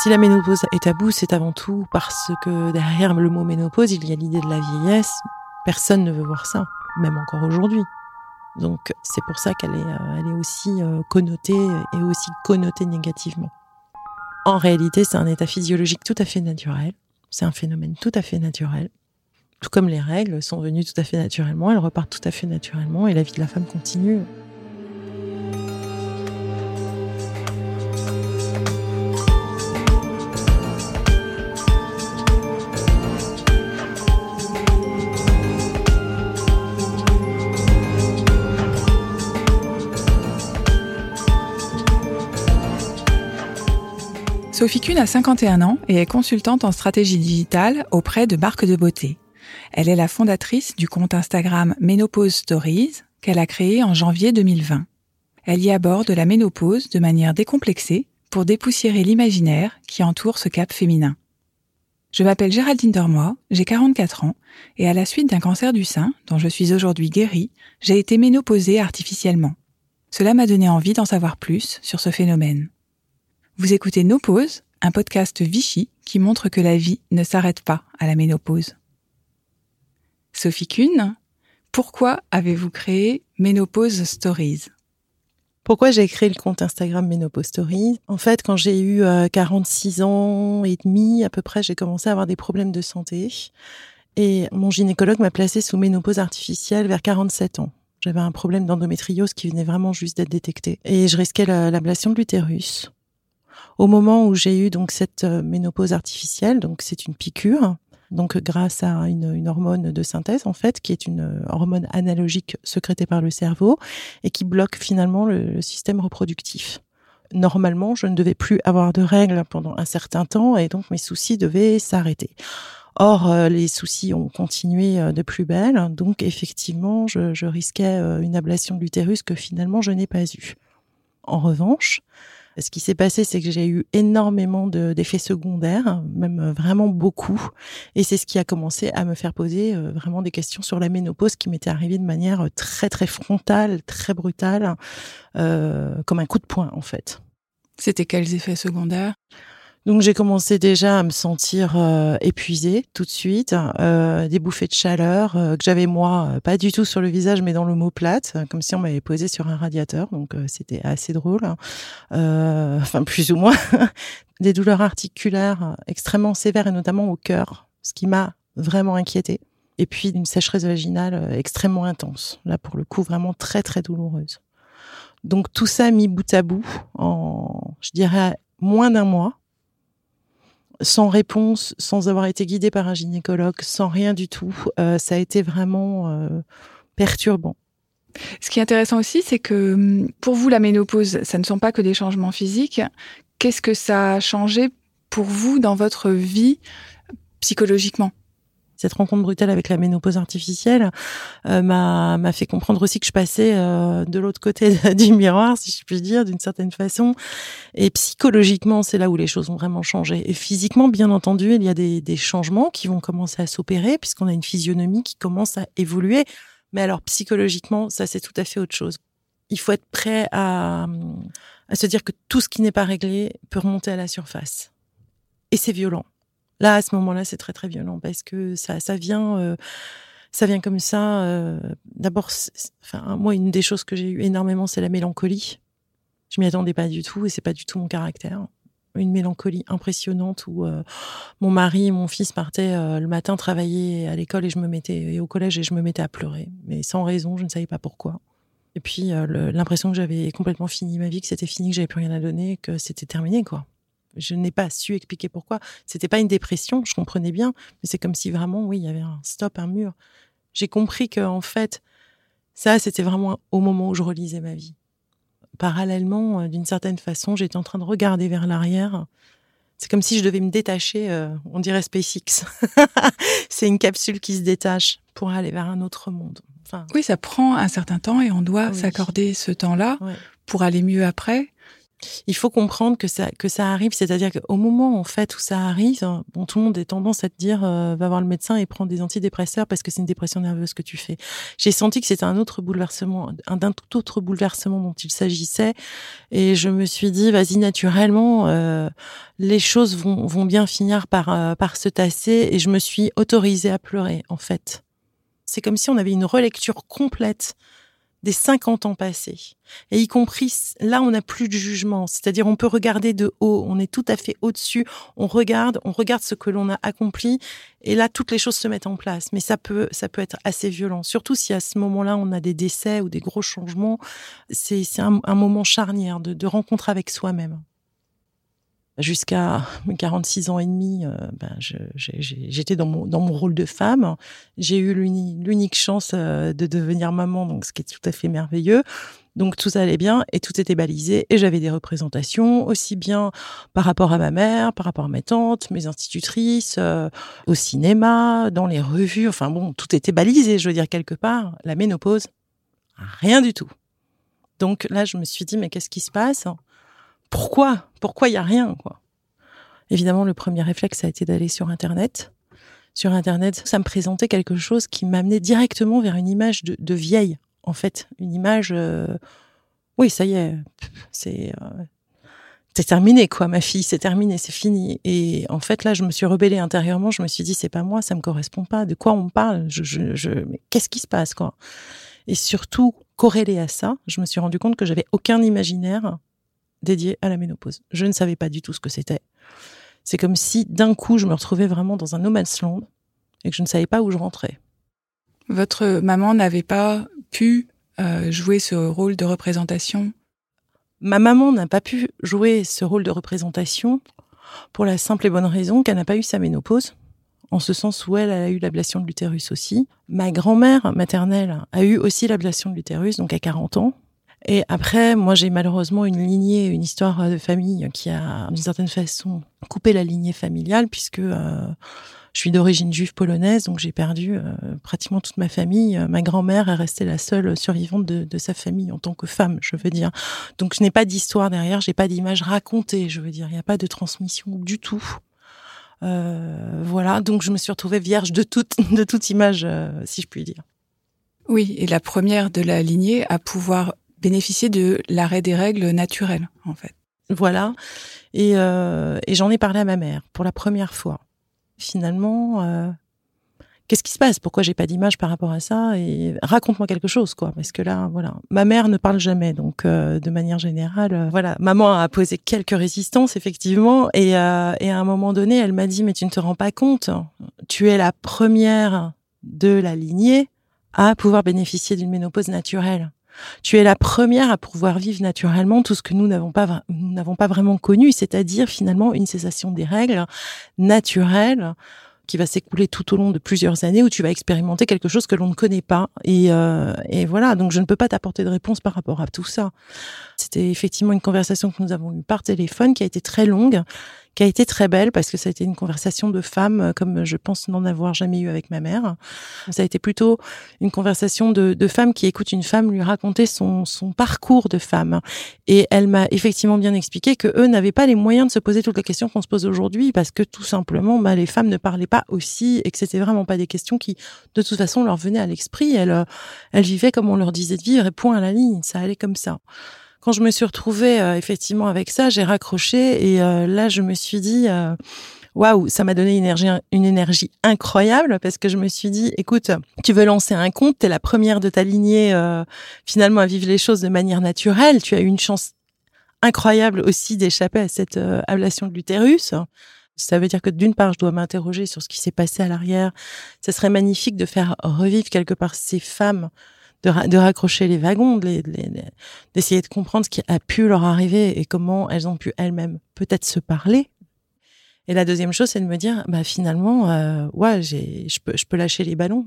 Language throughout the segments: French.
Si la ménopause est tabou, c'est avant tout parce que derrière le mot ménopause, il y a l'idée de la vieillesse. Personne ne veut voir ça, même encore aujourd'hui. Donc c'est pour ça qu'elle est, euh, est aussi euh, connotée et aussi connotée négativement. En réalité, c'est un état physiologique tout à fait naturel. C'est un phénomène tout à fait naturel. Tout comme les règles sont venues tout à fait naturellement, elles repartent tout à fait naturellement et la vie de la femme continue. Sophie Kuhn a 51 ans et est consultante en stratégie digitale auprès de marques de beauté. Elle est la fondatrice du compte Instagram Ménopause Stories qu'elle a créé en janvier 2020. Elle y aborde la ménopause de manière décomplexée pour dépoussiérer l'imaginaire qui entoure ce cap féminin. Je m'appelle Géraldine Dormois, j'ai 44 ans, et à la suite d'un cancer du sein, dont je suis aujourd'hui guérie, j'ai été ménopausée artificiellement. Cela m'a donné envie d'en savoir plus sur ce phénomène. Vous écoutez Nos Pauses, un podcast Vichy qui montre que la vie ne s'arrête pas à la ménopause. Sophie Kuhn, pourquoi avez-vous créé Ménopause Stories? Pourquoi j'ai créé le compte Instagram Ménopause Stories? En fait, quand j'ai eu 46 euh, ans et demi à peu près, j'ai commencé à avoir des problèmes de santé. Et mon gynécologue m'a placé sous ménopause artificielle vers 47 ans. J'avais un problème d'endométriose qui venait vraiment juste d'être détecté. Et je risquais l'ablation de l'utérus au moment où j'ai eu donc cette euh, ménopause artificielle, donc c'est une piqûre, donc grâce à une, hormone de synthèse en fait, qui est une euh, hormone analogique sécrétée par le cerveau et qui bloque finalement le, système reproductif. Normalement, je ne devais plus avoir de règles pendant un certain temps et donc mes soucis devaient s'arrêter. Or, euh, les soucis ont continué de plus belle, donc effectivement, je, je risquais une ablation de l'utérus que finalement je n'ai pas eue. En revanche, ce qui s'est passé, c'est que j'ai eu énormément d'effets secondaires, même euh, vraiment beaucoup. Et c'est ce qui a commencé à me faire poser euh, vraiment des questions sur la ménopause qui m'était arrivée de manière euh, très, très frontale, très brutale, comme un coup de poing, en fait. C'était quels effets secondaires? Donc j'ai commencé déjà à me sentir euh, épuisée tout de suite, euh, des bouffées de chaleur euh, que j'avais moi pas du tout sur le visage mais dans l'omoplate, comme si on m'avait posé sur un radiateur. Donc c'était assez drôle, hein. enfin plus ou moins. des douleurs articulaires extrêmement sévères et notamment au cœur, ce qui m'a vraiment inquiétée. Et puis une sécheresse vaginale extrêmement intense, là pour le coup vraiment très très douloureuse. Donc tout ça mis bout à bout en, je dirais, moins d'un mois sans réponse, sans avoir été guidée par un gynécologue, sans rien du tout. Euh, ça a été vraiment euh, perturbant. Ce qui est intéressant aussi, c'est que hum, pour vous, la ménopause, ça ne sont pas que des changements physiques. Qu'est-ce que ça a changé pour vous dans votre vie psychologiquement? Cette rencontre brutale avec la ménopause artificielle euh, m'a fait comprendre aussi que je passais euh, de l'autre côté du miroir, si je puis dire, d'une certaine façon. Et psychologiquement, c'est là où les choses ont vraiment changé. Et physiquement, bien entendu, il y a des, des changements qui vont commencer à s'opérer puisqu'on a une physionomie qui commence à évoluer. Mais alors psychologiquement, ça c'est tout à fait autre chose. Il faut être prêt à, à se dire que tout ce qui n'est pas réglé peut remonter à la surface. Et c'est violent. Là, à ce moment-là, c'est très très violent parce que ça, ça vient, euh, ça vient comme ça. Euh, D'abord, enfin, moi, une des choses que j'ai eu énormément, c'est la mélancolie. Je m'y attendais pas du tout et c'est pas du tout mon caractère. Une mélancolie impressionnante où euh, mon mari et mon fils partaient le matin travailler à l'école et je me mettais et au collège et je me mettais à pleurer, mais sans raison, je ne savais pas pourquoi. Et puis l'impression que j'avais complètement fini ma vie, que c'était fini, que j'avais plus rien à donner, que c'était terminé, quoi je n'ai pas su expliquer pourquoi. C'était pas une dépression, je comprenais bien, mais c'est comme si vraiment, oui, il y avait un stop, un mur. J'ai compris que, en fait, ça, c'était vraiment au moment où je relisais ma vie. Parallèlement, euh, d'une certaine façon, j'étais en train de regarder vers l'arrière. C'est comme si je devais me détacher, euh, on dirait SpaceX. c'est une capsule qui se détache pour aller vers un autre monde. oui, ça prend un certain temps et on doit s'accorder ce temps-là pour aller mieux après. Il faut comprendre que ça que ça arrive, c'est-à-dire qu'au moment en fait où ça arrive, bon tout le monde a tendance à te dire euh, va voir le médecin et prends des antidépresseurs parce que c'est une dépression nerveuse que tu fais. J'ai senti que c'était un autre bouleversement, un tout autre bouleversement dont il s'agissait et je me suis dit vas-y naturellement euh, les choses vont vont bien finir par euh, par se tasser et je me suis autorisée à pleurer en fait. C'est comme si on avait une relecture complète des 50 ans passés. Et y compris, là, on n'a plus de jugement. C'est-à-dire, on peut regarder de haut. On est tout à fait au-dessus. On regarde, on regarde ce que l'on a accompli. Et là, toutes les choses se mettent en place. Mais ça peut, ça peut être assez violent. Surtout si à ce moment-là, on a des décès ou des gros changements. C'est, un, un moment charnière de, de rencontre avec soi-même jusqu'à 46 ans et demi, euh, ben j'étais dans mon, dans mon rôle de femme. J'ai eu l'unique chance euh, de devenir maman, donc ce qui est tout à fait merveilleux. Donc tout allait bien et tout était balisé et j'avais des représentations aussi bien par rapport à ma mère, par rapport à mes tantes, mes institutrices, euh, au cinéma, dans les revues. Enfin bon, tout était balisé, je veux dire quelque part. La ménopause, rien du tout. Donc là, je me suis dit mais qu'est-ce qui se passe? Pourquoi? Pourquoi il y a rien quoi? Évidemment, le premier réflexe a été d'aller sur Internet. Sur Internet, ça me présentait quelque chose qui m'amenait directement vers une image de, vieille, en fait, une image. Euh, oui, ça y est, c'est euh, c'est terminé quoi, ma fille, c'est terminé, c'est fini. Et en fait, là, je me suis rebellée intérieurement. Je me suis dit, c'est pas moi, ça me correspond pas. De quoi on parle? Mais qu'est-ce qui se passe quoi? Et surtout, corrélé à ça, je me suis rendu compte que j'avais aucun imaginaire dédié à la ménopause. Je ne savais pas du tout ce que c'était. C'est comme si d'un coup je me retrouvais vraiment dans un no man's land et que je ne savais pas où je rentrais. Votre maman n'avait pas pu euh, jouer ce rôle de représentation? Ma maman n'a pas pu jouer ce rôle de représentation pour la simple et bonne raison qu'elle n'a pas eu sa ménopause, en ce sens où elle, a eu l'ablation de l'utérus aussi. Ma grand-mère maternelle a eu aussi l'ablation de l'utérus, donc à 40 ans, et après, moi, j'ai malheureusement une lignée, une histoire de famille qui a, d'une certaine façon, coupé la lignée familiale, puisque euh, je suis d'origine juive polonaise, donc j'ai perdu euh, pratiquement toute ma famille. Ma grand-mère est restée la seule survivante de, de, sa famille en tant que femme, je veux dire. Donc je n'ai pas d'histoire derrière, j'ai pas d'image racontée, je veux dire. Il n'y a pas de transmission du tout. Euh, voilà, donc je me suis retrouvée vierge de toute, de toute image, euh, si je puis dire. Oui, et la première de la lignée à pouvoir bénéficier de l'arrêt des règles naturelles, en fait. Voilà. Et, euh, et j'en ai parlé à ma mère pour la première fois. Finalement, euh, qu'est-ce qui se passe? Pourquoi j'ai pas d'image par rapport à ça? Et raconte-moi quelque chose, quoi. Parce que là, voilà, ma mère ne parle jamais, donc euh, de manière générale, euh, voilà. Maman a posé quelques résistances, effectivement, et, euh, et à un moment donné, elle m'a dit "Mais tu ne te rends pas compte Tu es la première de la lignée à pouvoir bénéficier d'une ménopause naturelle." Tu es la première à pouvoir vivre naturellement tout ce que nous n'avons pas, nous n'avons pas vraiment connu, c'est-à-dire finalement une cessation des règles naturelles qui va s'écouler tout au long de plusieurs années où tu vas expérimenter quelque chose que l'on ne connaît pas. Et, euh, et voilà, donc je ne peux pas t'apporter de réponse par rapport à tout ça. C'était effectivement une conversation que nous avons eue par téléphone qui a été très longue qui a été très belle parce que ça a été une conversation de femmes euh, comme je pense n'en avoir jamais eu avec ma mère. Ça a été plutôt une conversation de, de femmes qui écoutent une femme lui raconter son, son parcours de femme. Et elle m'a effectivement bien expliqué que eux n'avaient pas les moyens de se poser toutes les questions qu'on se pose aujourd'hui parce que tout simplement, bah, les femmes ne parlaient pas aussi et que c'était vraiment pas des questions qui, de toute façon, leur venaient à l'esprit. Elles, euh, elles vivaient comme on leur disait de vivre et point à la ligne. Ça allait comme ça quand je me suis retrouvée euh, effectivement avec ça, j'ai raccroché et euh, là je me suis dit euh, waouh, ça m'a donné une énergie, une énergie incroyable parce que je me suis dit, écoute, tu veux lancer un compte, t'es la première de ta lignée finalement à vivre les choses de manière naturelle. Tu as eu une chance incroyable aussi d'échapper à cette ablation de l'utérus. Ça veut dire que d'une part, je dois m'interroger sur ce qui s'est passé à l'arrière. Ça serait magnifique de faire revivre quelque part ces femmes de, raccrocher les wagons, d'essayer de, comprendre ce qui a pu leur arriver et comment elles ont pu elles-mêmes peut-être se parler. Et la deuxième chose, c'est de me dire, bah finalement, euh, ouais, j'ai, je peux, je peux lâcher les ballons.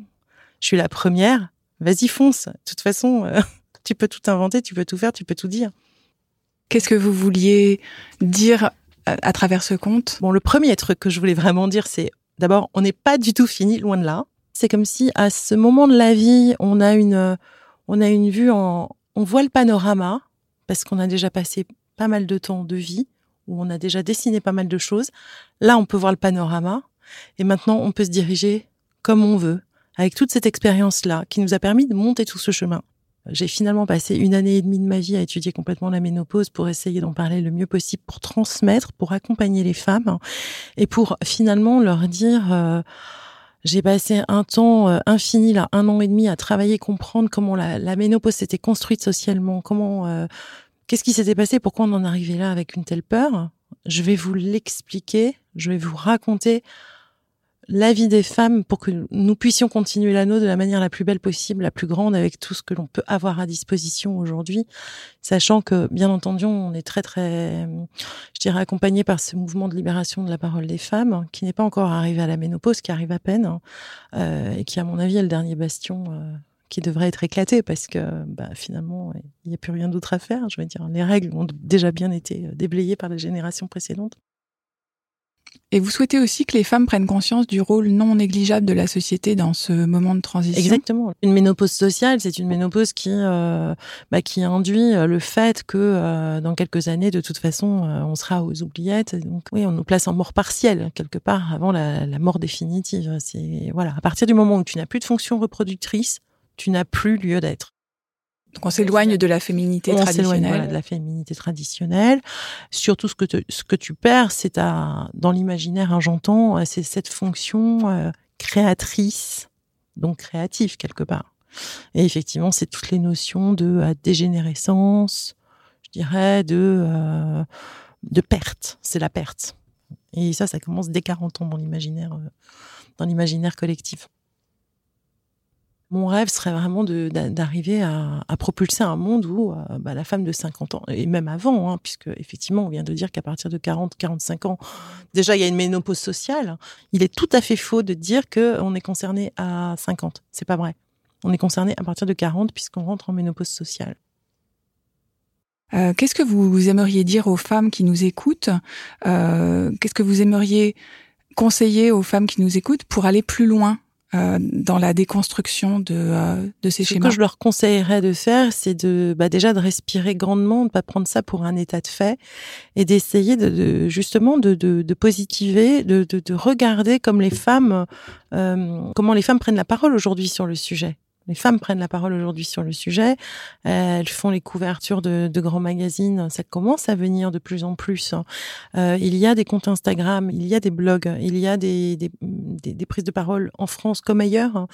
Je suis la première. Vas-y, fonce. De toute façon, euh, tu peux tout inventer, tu peux tout faire, tu peux tout dire. Qu'est-ce que vous vouliez dire à travers ce conte? Bon, le premier truc que je voulais vraiment dire, c'est d'abord, on n'est pas du tout fini, loin de là c'est comme si à ce moment de la vie, on a une, on a une vue en, on voit le panorama parce qu'on a déjà passé pas mal de temps de vie, où on a déjà dessiné pas mal de choses. Là, on peut voir le panorama. Et maintenant, on peut se diriger comme on veut, avec toute cette expérience-là, qui nous a permis de monter tout ce chemin. J'ai finalement passé une année et demie de ma vie à étudier complètement la ménopause pour essayer d'en parler le mieux possible, pour transmettre, pour accompagner les femmes et pour finalement leur dire euh, j'ai passé un temps euh, infini, là, un an et demi, à travailler, comprendre comment la, la ménopause s'était construite socialement, comment, euh, qu'est-ce qui s'était passé, pourquoi on en arrivait là avec une telle peur. Je vais vous l'expliquer, je vais vous raconter la vie des femmes pour que nous puissions continuer l'anneau de la manière la plus belle possible, la plus grande, avec tout ce que l'on peut avoir à disposition aujourd'hui, sachant que, bien entendu, on est très, très, je dirais, accompagné par ce mouvement de libération de la parole des femmes, qui n'est pas encore arrivé à la ménopause, qui arrive à peine, hein, euh, et qui, à mon avis, est le dernier bastion euh, qui devrait être éclaté, parce que, bah, finalement, il n'y a plus rien d'autre à faire. Je veux dire, les règles ont déjà bien été déblayées par les générations précédentes. Et vous souhaitez aussi que les femmes prennent conscience du rôle non négligeable de la société dans ce moment de transition? Exactement. Une ménopause sociale, c'est une ménopause qui euh, bah, qui induit euh, le fait que euh, dans quelques années, de toute façon, on sera aux oubliettes. Donc oui, on nous place en mort partielle quelque part avant la, la mort définitive. C'est voilà, à partir du moment où tu n'as plus de fonction reproductrice, tu n'as plus lieu d'être. Donc on s'éloigne de la féminité on traditionnelle. Voilà, de la féminité traditionnelle. Surtout ce que, te, ce que tu perds, c'est dans l'imaginaire, hein, j'entends, c'est cette fonction euh, créatrice, donc créative quelque part. Et effectivement, c'est toutes les notions de euh, dégénérescence, je dirais, de, euh, de perte. C'est la perte. Et ça, ça commence dès 40 ans dans l'imaginaire, euh, dans l'imaginaire collectif. Mon rêve serait vraiment d'arriver à, à, propulser un monde où euh, bah, la femme de 50 ans, et même avant, hein, puisque effectivement, on vient de dire qu'à partir de 40, 45 ans, déjà, il y a une ménopause sociale. Il est tout à fait faux de dire qu'on est concerné à 50. C'est pas vrai. On est concerné à partir de 40 puisqu'on rentre en ménopause sociale. Euh, Qu'est-ce que vous aimeriez dire aux femmes qui nous écoutent euh, Qu'est-ce que vous aimeriez conseiller aux femmes qui nous écoutent pour aller plus loin? Euh, dans la déconstruction de, euh, de ces Ce schémas. que je leur conseillerais de faire, c'est de bah déjà de respirer grandement, de pas prendre ça pour un état de fait, et d'essayer de, de, justement de, de, de positiver, de, de, de, regarder comme les femmes, euh, comment les femmes prennent la parole aujourd'hui sur le sujet. Les femmes prennent la parole aujourd'hui sur le sujet. Elles font les couvertures de, de, grands magazines. Ça commence à venir de plus en plus. Euh, il y a des comptes Instagram, il y a des blogs, il y a des, des, prises de parole en France comme ailleurs.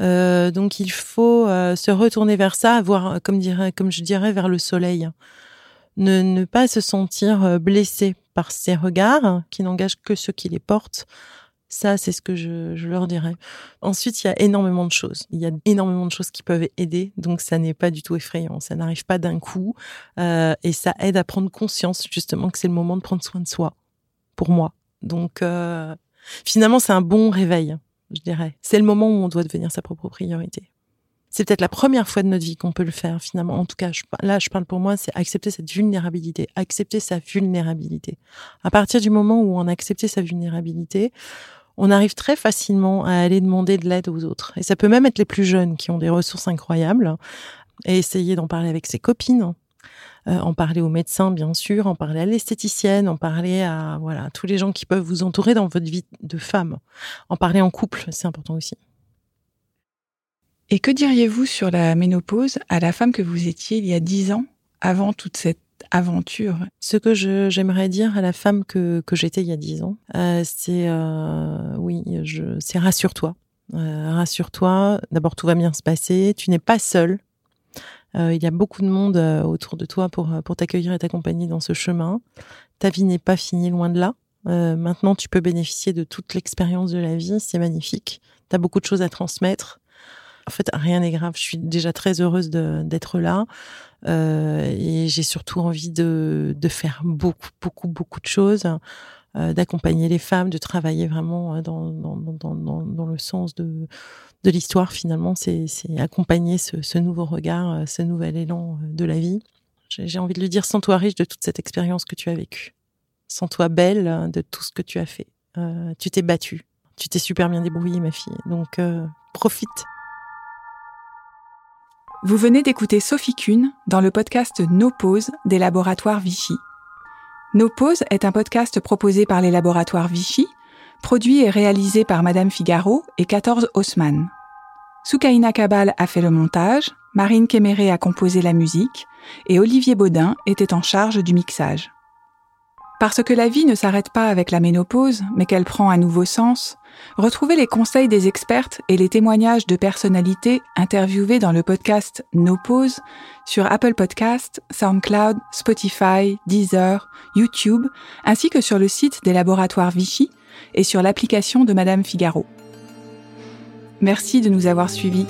Euh, donc il faut euh, se retourner vers ça, voir, comme, dirais, comme je dirais, vers le soleil. Ne, ne pas se sentir euh, blessé par ces regards qui n'engagent que ceux qui les portent. Ça, c'est ce que je, je, leur dirais. Ensuite, il y a énormément de choses. Il y a énormément de choses qui peuvent aider, donc ça n'est pas du tout effrayant. Ça n'arrive pas d'un coup, euh, et ça aide à prendre conscience justement que c'est le moment de prendre soin de soi, pour moi. Donc, euh, finalement, c'est un bon réveil, je dirais. C'est le moment où on doit devenir sa propre priorité. C'est peut-être la première fois de notre vie qu'on peut le faire, finalement. En tout cas, là, je parle pour moi, c'est accepter cette vulnérabilité, accepter sa vulnérabilité. À partir du moment où on a accepté sa vulnérabilité, on arrive très facilement à aller demander de l'aide aux autres. Et ça peut même être les plus jeunes qui ont des ressources incroyables et essayer d'en parler avec ses copines, euh, en parler aux médecins bien sûr, en parler à l'esthéticienne, en parler à voilà tous les gens qui peuvent vous entourer dans votre vie de femme, en parler en couple, c'est important aussi. Et que diriez-vous sur la ménopause à la femme que vous étiez il y a dix ans, avant toute cette aventure Ce que j'aimerais dire à la femme que, j'étais il y a dix ans, euh, c'est euh, oui, c'est rassure-toi. Euh, rassure-toi. D'abord, tout va bien se passer. Tu n'es pas seule. Il y a beaucoup de monde autour de toi pour pour t'accueillir et t'accompagner dans ce chemin. Ta vie n'est pas finie, loin de là. maintenant, tu peux bénéficier de toute l'expérience de la vie. C'est magnifique. Tu as beaucoup de choses à transmettre. En fait, rien n'est grave. Je suis déjà très heureuse d'être là. Euh, et j'ai surtout envie de, faire beaucoup, beaucoup, beaucoup de choses, euh, d'accompagner les femmes, de travailler vraiment dans, dans, le sens de, l'histoire finalement. C'est accompagner ce, nouveau regard, ce nouvel élan de la vie. J'ai envie de lui dire, sens-toi riche de toute cette expérience que tu as vécue. Sens-toi belle de tout ce que tu as fait. Euh, tu t'es battue. Tu t'es super bien débrouillée, ma fille. Donc, euh, profite. Vous venez d'écouter Sophie Kuhn dans le podcast No Pause des laboratoires Vichy. No Pause est un podcast proposé par les laboratoires Vichy, produit et réalisé par Madame Figaro et 14 Haussmann. Soukaina Kabal a fait le montage, Marine Kéméré a composé la musique et Olivier Baudin était en charge du mixage. Parce que la vie ne s'arrête pas avec la ménopause, mais qu'elle prend un nouveau sens, retrouvez les conseils des expertes et les témoignages de personnalités interviewées dans le podcast No Pause sur Apple Podcast, SoundCloud, Spotify, Deezer, YouTube, ainsi que sur le site des laboratoires Vichy et sur l'application de Madame Figaro. Merci de nous avoir suivis.